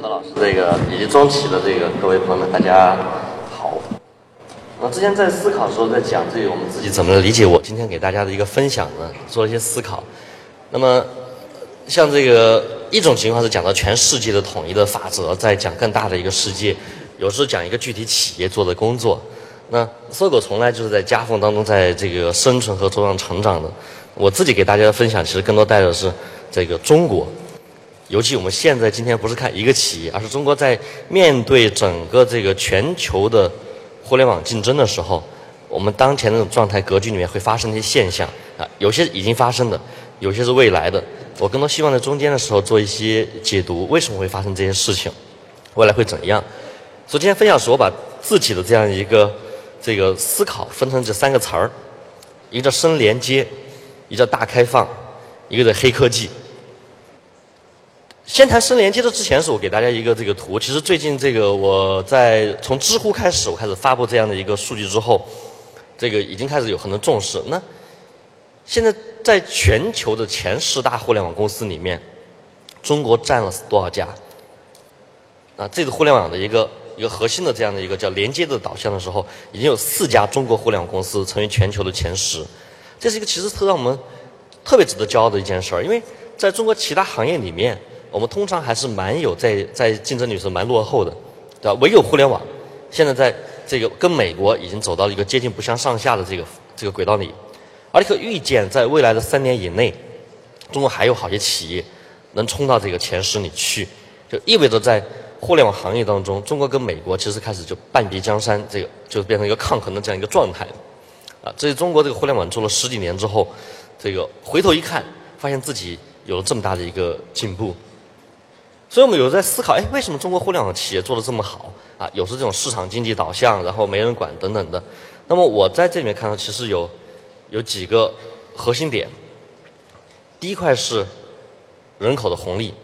何老师，这个以及中企的这个各位朋友们，大家好。我之前在思考的时候，在讲这个我们自己怎么理解我今天给大家的一个分享呢，做了一些思考。那么，像这个一种情况是讲到全世界的统一的法则，在讲更大的一个世界；有时候讲一个具体企业做的工作。那搜狗从来就是在夹缝当中，在这个生存和茁壮成长的。我自己给大家的分享，其实更多带的是这个中国。尤其我们现在今天不是看一个企业，而是中国在面对整个这个全球的互联网竞争的时候，我们当前那种状态格局里面会发生一些现象啊，有些已经发生的，有些是未来的。我更多希望在中间的时候做一些解读，为什么会发生这些事情，未来会怎样？所以今天分享时，我把自己的这样一个这个思考分成这三个词儿，一个叫深连接，一个叫大开放，一个叫黑科技。先谈深连接的之前，是我给大家一个这个图。其实最近这个我在从知乎开始，我开始发布这样的一个数据之后，这个已经开始有很多重视。那现在在全球的前十大互联网公司里面，中国占了多少家？啊，这个互联网的一个一个核心的这样的一个叫连接的导向的时候，已经有四家中国互联网公司成为全球的前十。这是一个其实特让我们特别值得骄傲的一件事儿，因为在中国其他行业里面。我们通常还是蛮有在在竞争力是蛮落后的，对吧？唯有互联网，现在在这个跟美国已经走到了一个接近不相上下的这个这个轨道里，而且可预见在未来的三年以内，中国还有好些企业能冲到这个前十里去，就意味着在互联网行业当中，中国跟美国其实开始就半壁江山，这个就变成一个抗衡的这样一个状态，啊，这是中国这个互联网做了十几年之后，这个回头一看，发现自己有了这么大的一个进步。所以我们有在思考，哎，为什么中国互联网企业做的这么好啊？有时这种市场经济导向，然后没人管等等的。那么我在这里面看到，其实有有几个核心点。第一块是人口的红利。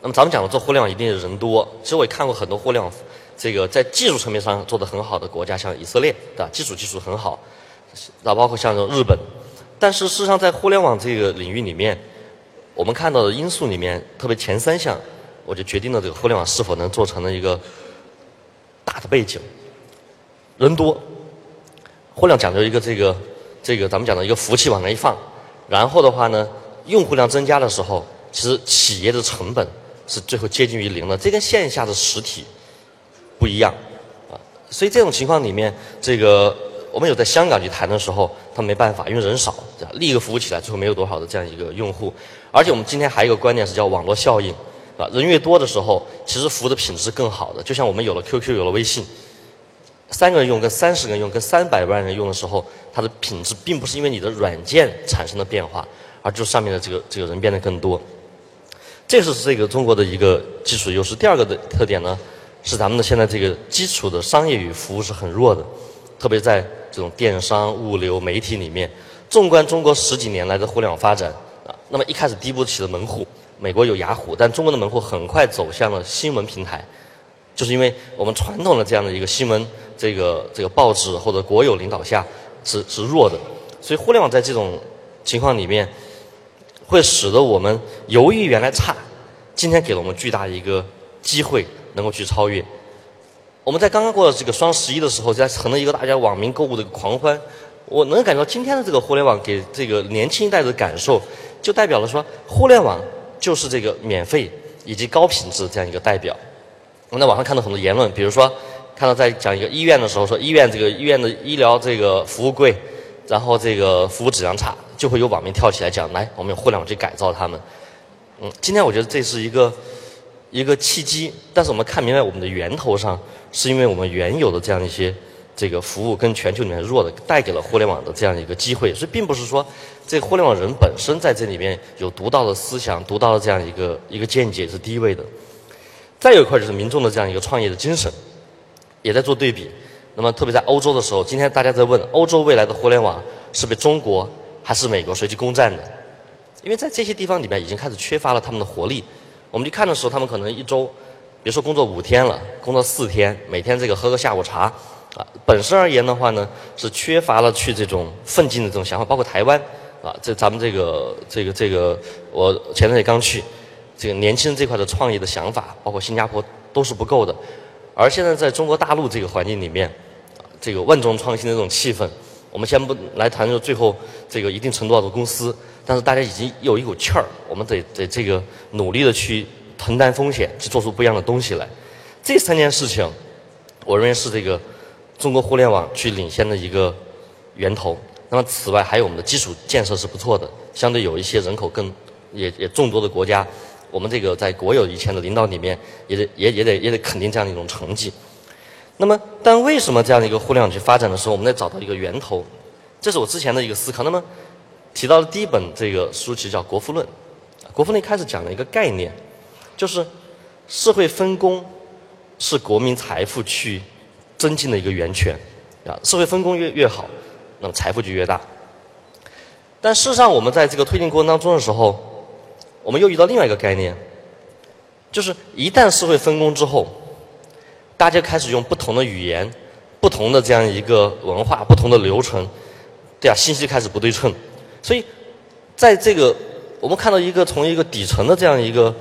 那么咱们讲的做互联网一定是人多。其实我也看过很多互联网这个在技术层面上做的很好的国家，像以色列，对吧？基础技术很好。那包括像这种日本。但是事实上，在互联网这个领域里面，我们看到的因素里面，特别前三项。我就决定了这个互联网是否能做成了一个大的背景，人多，互联网讲究一个这个这个咱们讲的一个服务器往那一放，然后的话呢，用户量增加的时候，其实企业的成本是最后接近于零的，这跟线下的实体不一样啊。所以这种情况里面，这个我们有在香港去谈的时候，他没办法，因为人少，立一个服务起来最后没有多少的这样一个用户，而且我们今天还有一个观念是叫网络效应。啊，人越多的时候，其实服务的品质更好的。就像我们有了 QQ，有了微信，三个人用跟三十个人用跟三百万人用的时候，它的品质并不是因为你的软件产生的变化，而就上面的这个这个人变得更多。这是这个中国的一个基础优势。第二个的特点呢，是咱们的现在这个基础的商业与服务是很弱的，特别在这种电商、物流、媒体里面。纵观中国十几年来的互联网发展啊，那么一开始第一步起的门户。美国有雅虎，但中国的门户很快走向了新闻平台，就是因为我们传统的这样的一个新闻，这个这个报纸或者国有领导下是是弱的，所以互联网在这种情况里面，会使得我们由于原来差，今天给了我们巨大的一个机会，能够去超越。我们在刚刚过了这个双十一的时候，在成了一个大家网民购物的一个狂欢，我能感觉到今天的这个互联网给这个年轻一代的感受，就代表了说互联网。就是这个免费以及高品质这样一个代表。我们在网上看到很多言论，比如说看到在讲一个医院的时候，说医院这个医院的医疗这个服务贵，然后这个服务质量差，就会有网民跳起来讲，来我们用互联网去改造他们。嗯，今天我觉得这是一个一个契机，但是我们看明白我们的源头上，是因为我们原有的这样一些。这个服务跟全球里面弱的带给了互联网的这样一个机会，所以并不是说这互联网人本身在这里面有独到的思想、独到的这样一个一个见解是第一位的。再有一块就是民众的这样一个创业的精神，也在做对比。那么特别在欧洲的时候，今天大家在问欧洲未来的互联网是被中国还是美国谁去攻占的？因为在这些地方里面已经开始缺乏了他们的活力。我们去看的时候，他们可能一周，别说工作五天了，工作四天，每天这个喝个下午茶。啊，本身而言的话呢，是缺乏了去这种奋进的这种想法，包括台湾，啊，这咱们这个这个这个，我前段时间刚去，这个年轻人这块的创业的想法，包括新加坡都是不够的。而现在在中国大陆这个环境里面，这个万众创新的这种气氛，我们先不来谈说最后这个一定程度上的公司，但是大家已经有一股气儿，我们得得这个努力的去承担风险，去做出不一样的东西来。这三件事情，我认为是这个中国互联网去领先的一个源头。那么此外，还有我们的基础建设是不错的，相对有一些人口更也也众多的国家。我们这个在国有以前的领导里面，也得也也得也得肯定这样的一种成绩。那么，但为什么这样的一个互联网去发展的时候，我们得找到一个源头？这是我之前的一个思考。那么，提到的第一本这个书其实叫《国富论》，《国富论》一开始讲了一个概念，就是社会分工是国民财富去增进的一个源泉啊。社会分工越越好，那么财富就越大。但事实上，我们在这个推进过程当中的时候，我们又遇到另外一个概念，就是一旦社会分工之后，大家开始用不同的语言、不同的这样一个文化、不同的流程，对啊，信息开始不对称。所以，在这个我们看到一个从一个底层的这样一个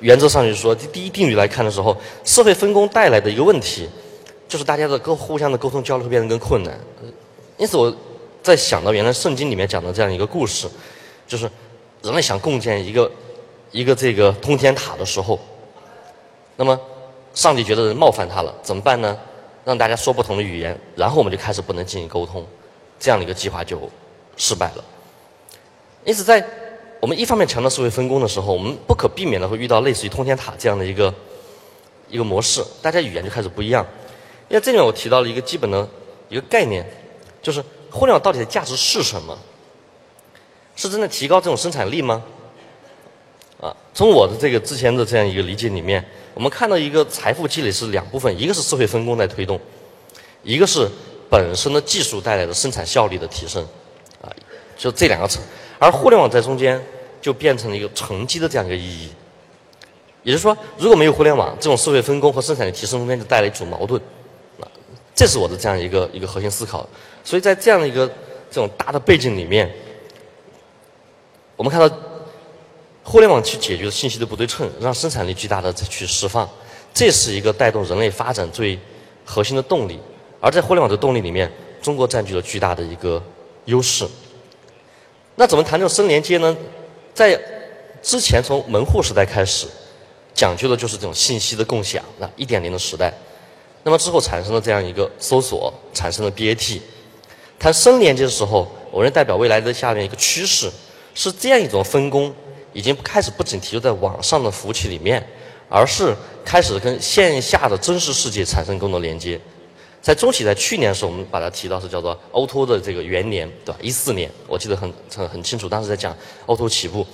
原则上去说，第一定律来看的时候，社会分工带来的一个问题，就是大家的沟互相的沟通交流会变得更困难。因此，我在想到原来圣经里面讲的这样一个故事，就是。人类想共建一个一个这个通天塔的时候，那么上帝觉得人冒犯他了，怎么办呢？让大家说不同的语言，然后我们就开始不能进行沟通，这样的一个计划就失败了。因此，在我们一方面强调社会分工的时候，我们不可避免的会遇到类似于通天塔这样的一个一个模式，大家语言就开始不一样。因为这里面我提到了一个基本的一个概念，就是互联网到底的价值是什么？是真的提高这种生产力吗？啊，从我的这个之前的这样一个理解里面，我们看到一个财富积累是两部分，一个是社会分工在推动，一个是本身的技术带来的生产效率的提升，啊，就这两个层，而互联网在中间就变成了一个乘积的这样一个意义。也就是说，如果没有互联网，这种社会分工和生产力提升中间就带来一种矛盾，这是我的这样一个一个核心思考。所以在这样的一个这种大的背景里面。我们看到，互联网去解决信息的不对称，让生产力巨大的去释放，这是一个带动人类发展最核心的动力。而在互联网的动力里面，中国占据了巨大的一个优势。那怎么谈这种深连接呢？在之前从门户时代开始，讲究的就是这种信息的共享，那一点零的时代。那么之后产生了这样一个搜索，产生了 BAT。谈深连接的时候，我认为代表未来的下面一个趋势。是这样一种分工，已经开始不仅停留在网上的服务器里面，而是开始跟线下的真实世界产生更多连接。在中企在去年的时候，我们把它提到是叫做 O2O 的这个元年，对吧？一四年，我记得很很很清楚，当时在讲 O2O 起步。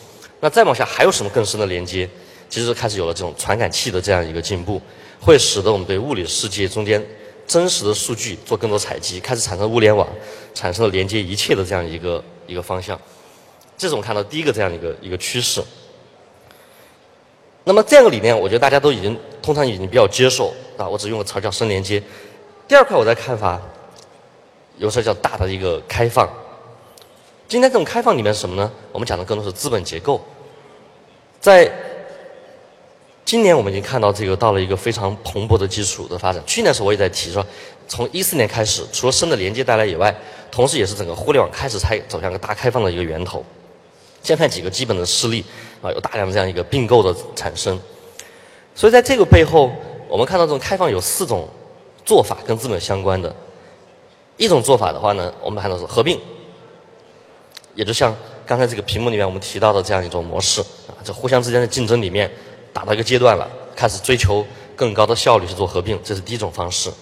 那再往下还有什么更深的连接？其实开始有了这种传感器的这样一个进步，会使得我们对物理世界中间真实的数据做更多采集，开始产生物联网，产生了连接一切的这样一个一个方向。这是我们看到第一个这样一个一个趋势。那么这样的理念，我觉得大家都已经通常已经比较接受啊。我只用个词叫深连接。第二块我的看法，有时候叫大的一个开放。今天这种开放里面是什么呢？我们讲的更多是资本结构。在今年我们已经看到这个到了一个非常蓬勃的基础的发展。去年时候我也在提说，从一四年开始，除了深的连接带来以外，同时也是整个互联网开始才走向个大开放的一个源头。先看几个基本的事例啊，有大量的这样一个并购的产生，所以在这个背后，我们看到这种开放有四种做法跟资本相关的。一种做法的话呢，我们看到是合并，也就像刚才这个屏幕里面我们提到的这样一种模式啊，这互相之间的竞争里面达到一个阶段了，开始追求更高的效率去做合并，这是第一种方式。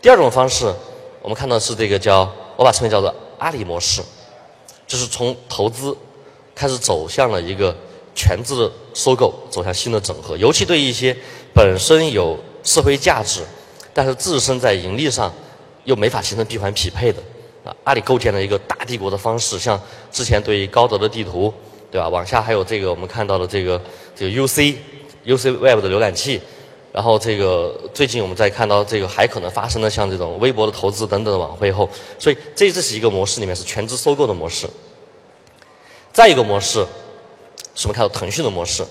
第二种方式，我们看到是这个叫我把称为叫做阿里模式，就是从投资。开始走向了一个全资的收购，走向新的整合。尤其对一些本身有社会价值，但是自身在盈利上又没法形成闭环匹配的，啊，阿里构建了一个大帝国的方式，像之前对于高德的地图，对吧？往下还有这个我们看到的这个这个 UC，UC Web 的浏览器，然后这个最近我们在看到这个还可能发生的像这种微博的投资等等的晚会后，所以这这是一个模式里面是全资收购的模式。再一个模式，是我们看到腾讯的模式，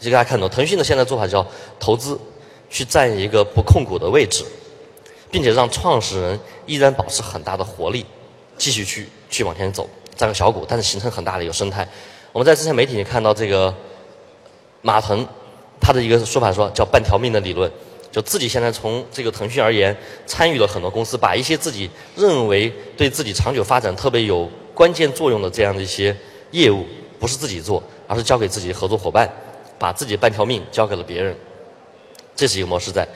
就大家看到，腾讯的现在做法叫投资，去占一个不控股的位置，并且让创始人依然保持很大的活力，继续去去往前走，占个小股，但是形成很大的一个生态。我们在之前媒体也看到这个马腾他的一个说法说叫半条命的理论，就自己现在从这个腾讯而言，参与了很多公司，把一些自己认为对自己长久发展特别有关键作用的这样的一些业务，不是自己做，而是交给自己的合作伙伴，把自己半条命交给了别人，这是一个模式。在。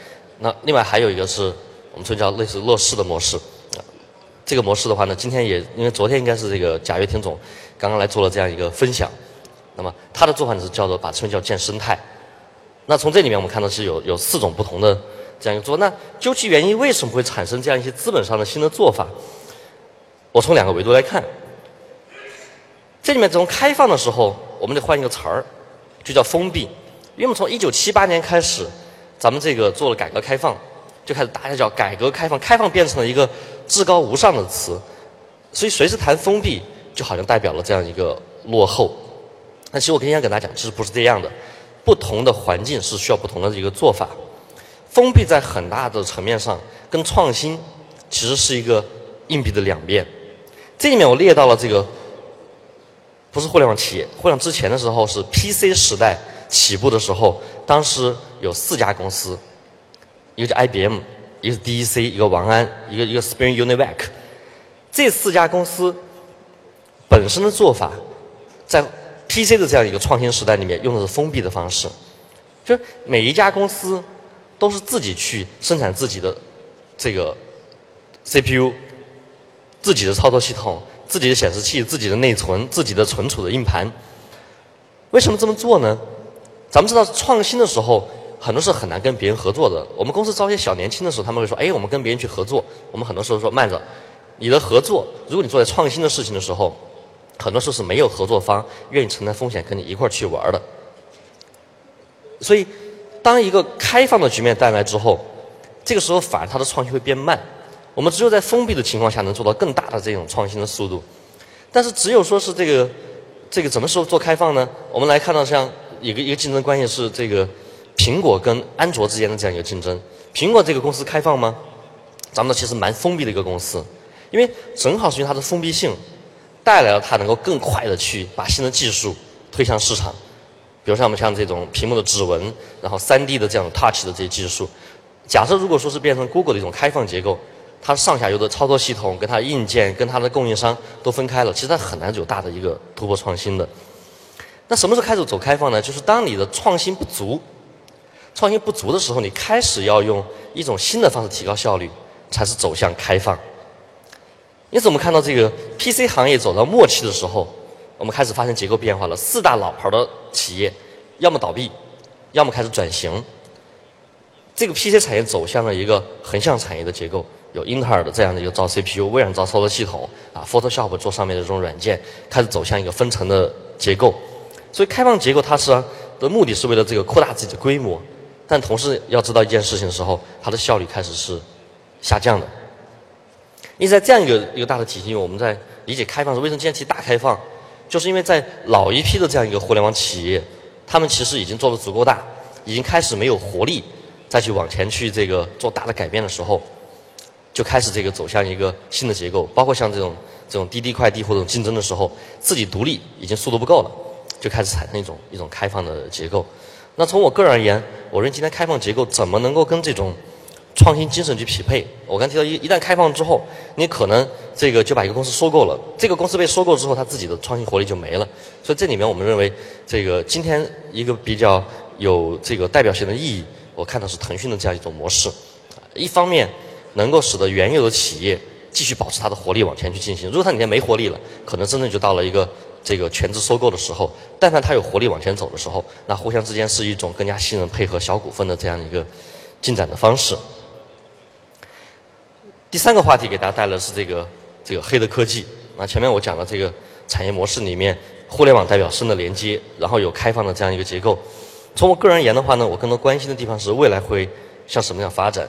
那另外还有一个是我们称叫类似乐视的模式，这个模式的话呢，今天也因为昨天应该是这个贾跃亭总刚刚来做了这样一个分享，那么他的做法是叫做把称叫建生态。那从这里面我们看到是有有四种不同的这样一个做，那究其原因，为什么会产生这样一些资本上的新的做法？我从两个维度来看，这里面从开放的时候，我们得换一个词儿，就叫封闭。因为我们从一九七八年开始，咱们这个做了改革开放，就开始大家叫改革开放，开放变成了一个至高无上的词，所以随时谈封闭，就好像代表了这样一个落后。那其实我今天跟大家讲，其实不是这样的。不同的环境是需要不同的一个做法。封闭在很大的层面上，跟创新其实是一个硬币的两面。这里面我列到了这个，不是互联网企业，互联网之前的时候是 PC 时代起步的时候，当时有四家公司，一个叫 IBM，一个是 DEC，一个王安，一个一个 Spring Univac。这四家公司本身的做法，在 PC 的这样一个创新时代里面，用的是封闭的方式，就是每一家公司都是自己去生产自己的这个 CPU、自己的操作系统、自己的显示器、自己的内存、自己的存储的硬盘。为什么这么做呢？咱们知道创新的时候，很多是很难跟别人合作的。我们公司招一些小年轻的时候，他们会说：“哎，我们跟别人去合作。”我们很多时候说：“慢着，你的合作，如果你做在创新的事情的时候。”很多时候是没有合作方愿意承担风险跟你一块儿去玩的，所以当一个开放的局面带来之后，这个时候反而它的创新会变慢。我们只有在封闭的情况下能做到更大的这种创新的速度，但是只有说是这个这个什么时候做开放呢？我们来看到像一个一个竞争关系是这个苹果跟安卓之间的这样一个竞争。苹果这个公司开放吗？咱们其实蛮封闭的一个公司，因为正好是因为它的封闭性。带来了它能够更快的去把新的技术推向市场，比如像我们像这种屏幕的指纹，然后三 D 的这样 touch 的这些技术。假设如果说是变成 Google 的一种开放结构，它上下游的操作系统跟它硬件跟它的供应商都分开了，其实它很难有大的一个突破创新的。那什么时候开始走开放呢？就是当你的创新不足，创新不足的时候，你开始要用一种新的方式提高效率，才是走向开放。因此，我们看到这个 PC 行业走到末期的时候，我们开始发生结构变化了。四大老牌的企业，要么倒闭，要么开始转型。这个 PC 产业走向了一个横向产业的结构，有英特尔的这样的一个造 CPU，微软造操作系统，啊，Photoshop 做上面的这种软件，开始走向一个分层的结构。所以，开放结构它是的目的是为了这个扩大自己的规模，但同时要知道一件事情的时候，它的效率开始是下降的。因为在这样一个一个大的体系，我们在理解开放是为什么今天提大开放，就是因为在老一批的这样一个互联网企业，他们其实已经做的足够大，已经开始没有活力再去往前去这个做大的改变的时候，就开始这个走向一个新的结构，包括像这种这种滴滴快递或者竞争的时候，自己独立已经速度不够了，就开始产生一种一种开放的结构。那从我个人而言，我认为今天开放结构怎么能够跟这种创新精神去匹配。我刚提到一一旦开放之后，你可能这个就把一个公司收购了。这个公司被收购之后，它自己的创新活力就没了。所以这里面我们认为，这个今天一个比较有这个代表性的意义，我看到是腾讯的这样一种模式。一方面能够使得原有的企业继续保持它的活力往前去进行。如果它哪天没活力了，可能真正就到了一个这个全资收购的时候。但凡它有活力往前走的时候，那互相之间是一种更加信任、配合、小股份的这样一个进展的方式。第三个话题给大家带来的是这个这个黑的科技。那前面我讲了这个产业模式里面，互联网代表深的连接，然后有开放的这样一个结构。从我个人而言的话呢，我更多关心的地方是未来会向什么样发展。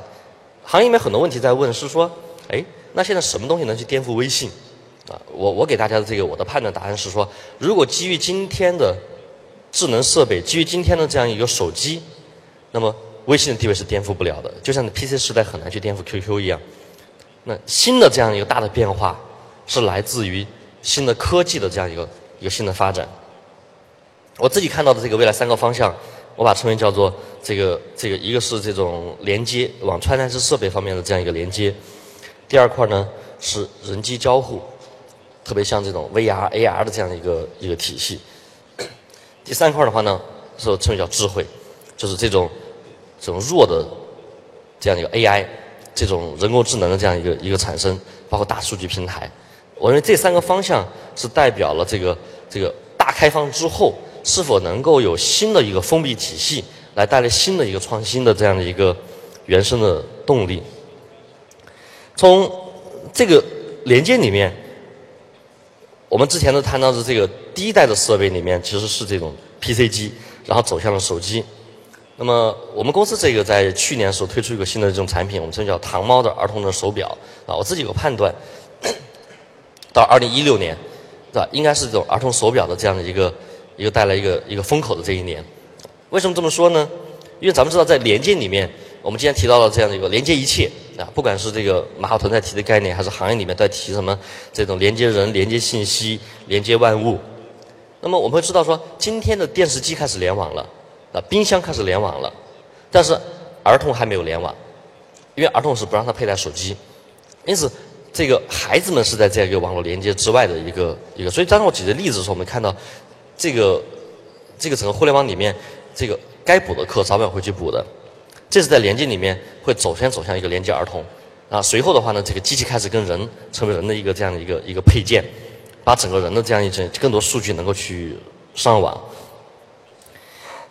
行业里面很多问题在问，是说，哎，那现在什么东西能去颠覆微信？啊，我我给大家的这个我的判断答案是说，如果基于今天的智能设备，基于今天的这样一个手机，那么微信的地位是颠覆不了的，就像 PC 时代很难去颠覆 QQ 一样。那新的这样一个大的变化，是来自于新的科技的这样一个一个新的发展。我自己看到的这个未来三个方向，我把称为叫做这个这个，一个是这种连接往穿戴式设备方面的这样一个连接，第二块呢是人机交互，特别像这种 VR、AR 的这样一个一个体系。第三块的话呢，是称为叫智慧，就是这种这种弱的这样一个 AI，这种人工智能的这样一个一个产生，包括大数据平台。我认为这三个方向是代表了这个这个大开放之后。是否能够有新的一个封闭体系来带来新的一个创新的这样的一个原生的动力？从这个连接里面，我们之前都谈到的这个第一代的设备里面其实是这种 PC 机，然后走向了手机。那么我们公司这个在去年时候推出一个新的这种产品，我们称叫糖猫的儿童的手表啊。我自己有个判断，到二零一六年，对吧？应该是这种儿童手表的这样的一个。一个带来一个一个风口的这一年，为什么这么说呢？因为咱们知道，在连接里面，我们今天提到了这样的一个连接一切啊，不管是这个马化腾在提的概念，还是行业里面在提什么这种连接人、连接信息、连接万物。那么我们会知道说，今天的电视机开始联网了，啊，冰箱开始联网了，但是儿童还没有联网，因为儿童是不让他佩戴手机，因此这个孩子们是在这个网络连接之外的一个一个。所以，当我举的例子的时候，我们看到。这个这个整个互联网里面，这个该补的课早晚会去补的，这是在连接里面会首先走向一个连接儿童，啊，随后的话呢，这个机器开始跟人成为人的一个这样的一个一个配件，把整个人的这样一种更多数据能够去上网。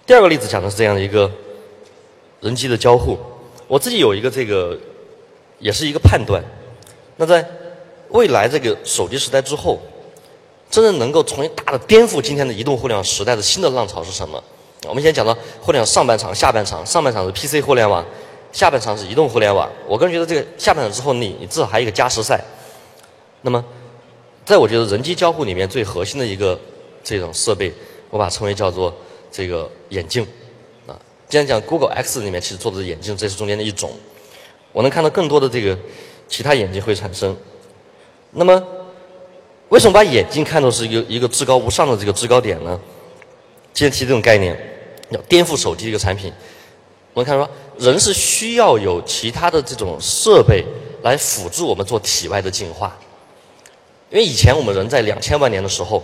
第二个例子讲的是这样的一个人机的交互，我自己有一个这个也是一个判断，那在未来这个手机时代之后。真正能够重新大的颠覆今天的移动互联网时代的新的浪潮是什么？我们先讲到互联网上半场、下半场。上半场是 PC 互联网，下半场是移动互联网。我个人觉得这个下半场之后，你你至少还有一个加时赛。那么，在我觉得人机交互里面最核心的一个这种设备，我把它称为叫做这个眼镜。啊，既然讲 Google X 里面其实做的是眼镜，这是中间的一种。我能看到更多的这个其他眼镜会产生。那么。为什么把眼睛看作是一个一个至高无上的这个制高点呢？今天提这种概念，要颠覆手机这个产品。我们看说，人是需要有其他的这种设备来辅助我们做体外的进化。因为以前我们人在两千万年的时候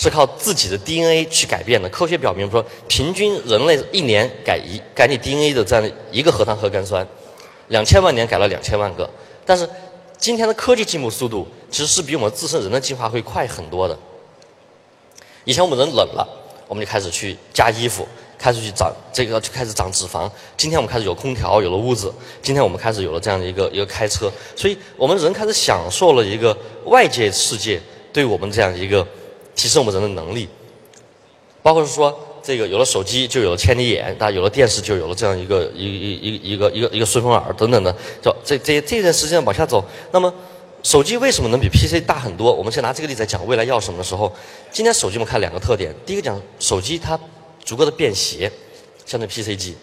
是靠自己的 DNA 去改变的。科学表明说，平均人类一年改一改你 DNA 的这样的一个核糖核苷酸，两千万年改了两千万个。但是今天的科技进步速度其实是比我们自身人的进化会快很多的。以前我们人冷了，我们就开始去加衣服，开始去长这个就开始长脂肪。今天我们开始有空调，有了屋子。今天我们开始有了这样的一个一个开车，所以我们人开始享受了一个外界世界对我们这样一个提升我们人的能力，包括是说。这个有了手机就有了千里眼，啊，有了电视就有了这样一个一一一一个一个一个顺风耳等等的，就这这这段时间往下走。那么手机为什么能比 PC 大很多？我们先拿这个例子来讲未来要什么的时候，今天手机我们看两个特点，第一个讲手机它足够的便携，相对 PC 机，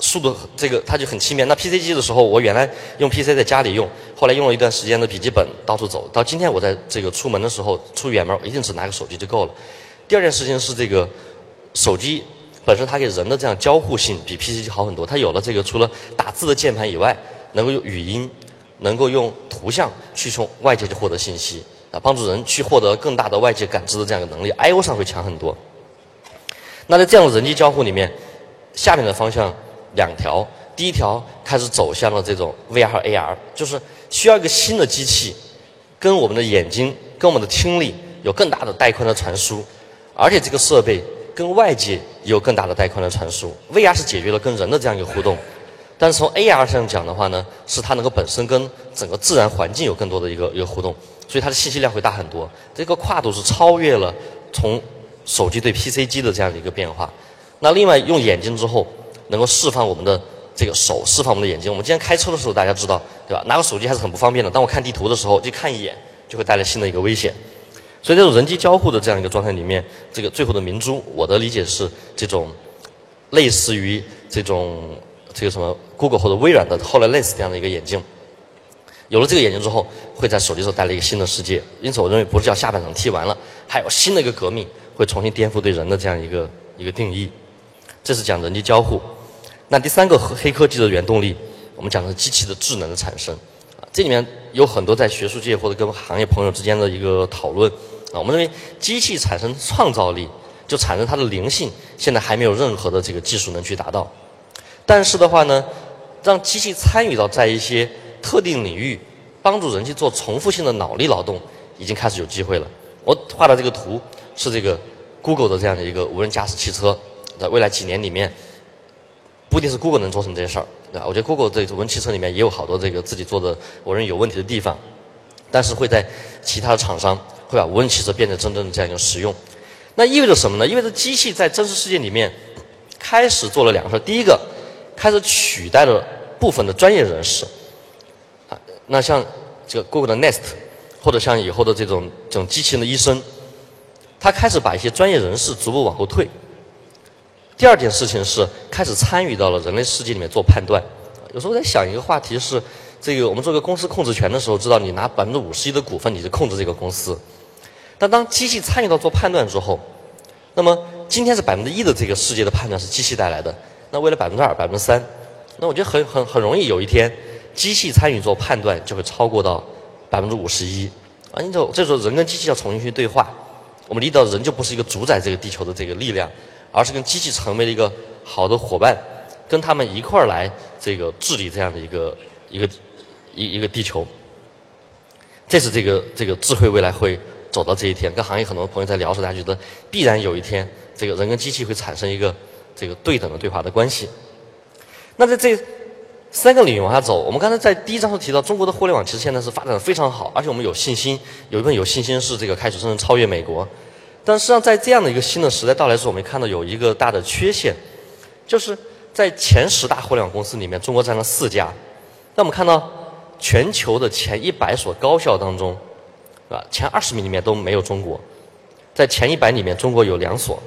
速度这个它就很轻便。那 PC 机的时候，我原来用 PC 在家里用，后来用了一段时间的笔记本到处走，到今天我在这个出门的时候出远门，一定只拿个手机就够了。第二件事情是这个。手机本身它给人的这样交互性比 PC 机好很多，它有了这个除了打字的键盘以外，能够用语音，能够用图像去从外界去获得信息，啊，帮助人去获得更大的外界感知的这样一个能力，I/O 上会强很多。那在这样的人机交互里面，下面的方向两条，第一条开始走向了这种 VR 和 AR，就是需要一个新的机器，跟我们的眼睛、跟我们的听力有更大的带宽的传输，而且这个设备。跟外界有更大的带宽的传输，VR 是解决了跟人的这样一个互动，但是从 AR 上讲的话呢，是它能够本身跟整个自然环境有更多的一个一个互动，所以它的信息量会大很多。这个跨度是超越了从手机对 PC 机的这样的一个变化。那另外用眼睛之后，能够释放我们的这个手，释放我们的眼睛。我们今天开车的时候，大家知道对吧？拿个手机还是很不方便的。当我看地图的时候，就看一眼就会带来新的一个危险。所以这种人机交互的这样一个状态里面，这个最后的明珠，我的理解是这种类似于这种这个什么 Google 或者微软的 HoloLens 这样的一个眼镜。有了这个眼镜之后，会在手机上带来一个新的世界。因此，我认为不是叫下半场踢完了，还有新的一个革命会重新颠覆对人的这样一个一个定义。这是讲人机交互。那第三个黑科技的原动力，我们讲的是机器的智能的产生。啊，这里面有很多在学术界或者跟行业朋友之间的一个讨论。啊，我们认为机器产生创造力，就产生它的灵性，现在还没有任何的这个技术能去达到。但是的话呢，让机器参与到在一些特定领域，帮助人去做重复性的脑力劳动，已经开始有机会了。我画的这个图是这个 Google 的这样的一个无人驾驶汽车，在未来几年里面，不一定是 Google 能做成这些事儿，对吧？我觉得 Google 这无人汽车里面也有好多这个自己做的我认为有问题的地方，但是会在其他的厂商会把无人汽车变得真正的这样一个实用。那意味着什么呢？意味着机器在真实世界里面开始做了两个事儿，第一个，开始取代了部分的专业人士。啊那像这个 Google 的 Nest，或者像以后的这种这种机器人的医生，他开始把一些专业人士逐步往后退。第二件事情是开始参与到了人类世界里面做判断。有时候在想一个话题是，这个我们做个公司控制权的时候，知道你拿百分之五十一的股份，你就控制这个公司。但当机器参与到做判断之后，那么今天是百分之一的这个世界的判断是机器带来的，那为了百分之二、百分之三，那我觉得很很很容易有一天。机器参与做判断，就会超过到百分之五十一啊！你走这时候人跟机器要重新去对话，我们理解到人就不是一个主宰这个地球的这个力量，而是跟机器成为了一个好的伙伴，跟他们一块儿来这个治理这样的一个一个一一个地球。这是这个这个智慧未来会走到这一天。跟行业很多朋友在聊的时候，大家觉得必然有一天，这个人跟机器会产生一个这个对等的对话的关系。那在这。三个领域往下走，我们刚才在第一章时提到，中国的互联网其实现在是发展的非常好，而且我们有信心，有一份有信心是这个开始甚至超越美国。但实际上，在这样的一个新的时代到来时，我们看到有一个大的缺陷，就是在前十大互联网公司里面，中国占了四家。那我们看到全球的前一百所高校当中，啊？前二十名里面都没有中国，在前一百里面，中国有两所，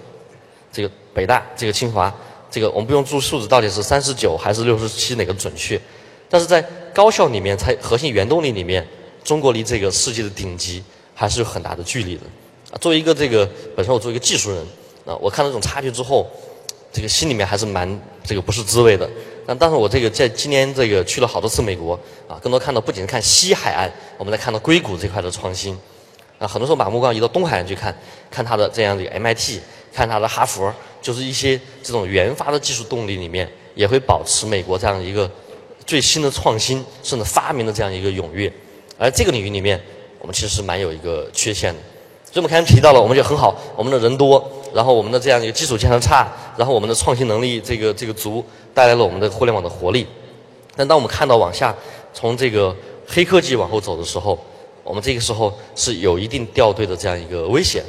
这个北大，这个清华。这个我们不用注数字到底是三十九还是六十七哪个准确，但是在高校里面，在核心原动力里面，中国离这个世界的顶级还是有很大的距离的。作为一个这个本身我作为一个技术人，啊，我看到这种差距之后，这个心里面还是蛮这个不是滋味的。但但是我这个在今年这个去了好多次美国，啊，更多看到不仅是看西海岸，我们在看到硅谷这块的创新，啊，很多时候把目光移到东海岸去看，看它的这样的 MIT，看它的哈佛。就是一些这种研发的技术动力里面，也会保持美国这样一个最新的创新，甚至发明的这样一个踊跃。而这个领域里面，我们其实是蛮有一个缺陷的。所以我们刚才提到了，我们就很好，我们的人多，然后我们的这样一个基础建设差，然后我们的创新能力这个这个足，带来了我们的互联网的活力。但当我们看到往下从这个黑科技往后走的时候，我们这个时候是有一定掉队的这样一个危险。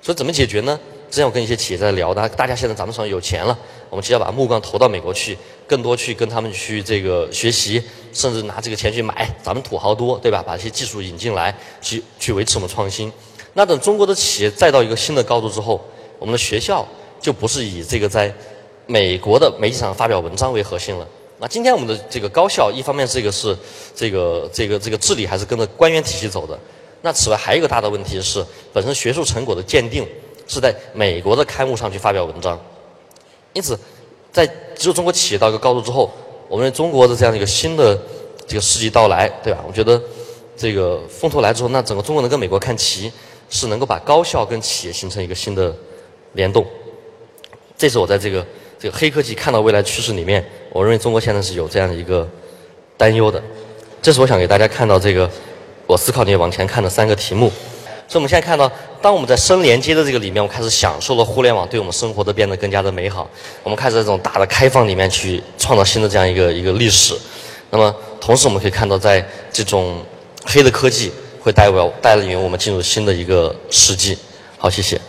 所以怎么解决呢？之前我跟一些企业在聊，大大家现在咱们手上有钱了，我们其实要把目光投到美国去，更多去跟他们去这个学习，甚至拿这个钱去买，咱们土豪多，对吧？把这些技术引进来，去去维持我们创新。那等中国的企业再到一个新的高度之后，我们的学校就不是以这个在美国的媒体上发表文章为核心了。那今天我们的这个高校，一方面这个是这个这个这个治理还是跟着官员体系走的。那此外还有一个大的问题是，本身学术成果的鉴定。是在美国的刊物上去发表文章，因此，在只有中国企业到一个高度之后，我们中国的这样一个新的这个世纪到来，对吧？我觉得这个风头来之后，那整个中国能跟美国看齐，是能够把高校跟企业形成一个新的联动。这是我在这个这个黑科技看到未来趋势里面，我认为中国现在是有这样的一个担忧的。这是我想给大家看到这个我思考你往前看的三个题目。所以我们现在看到，当我们在深连接的这个里面，我开始享受了互联网对我们生活的变得更加的美好。我们开始在这种大的开放里面去创造新的这样一个一个历史。那么，同时我们可以看到，在这种黑的科技会代表带领我们进入新的一个世纪。好，谢谢。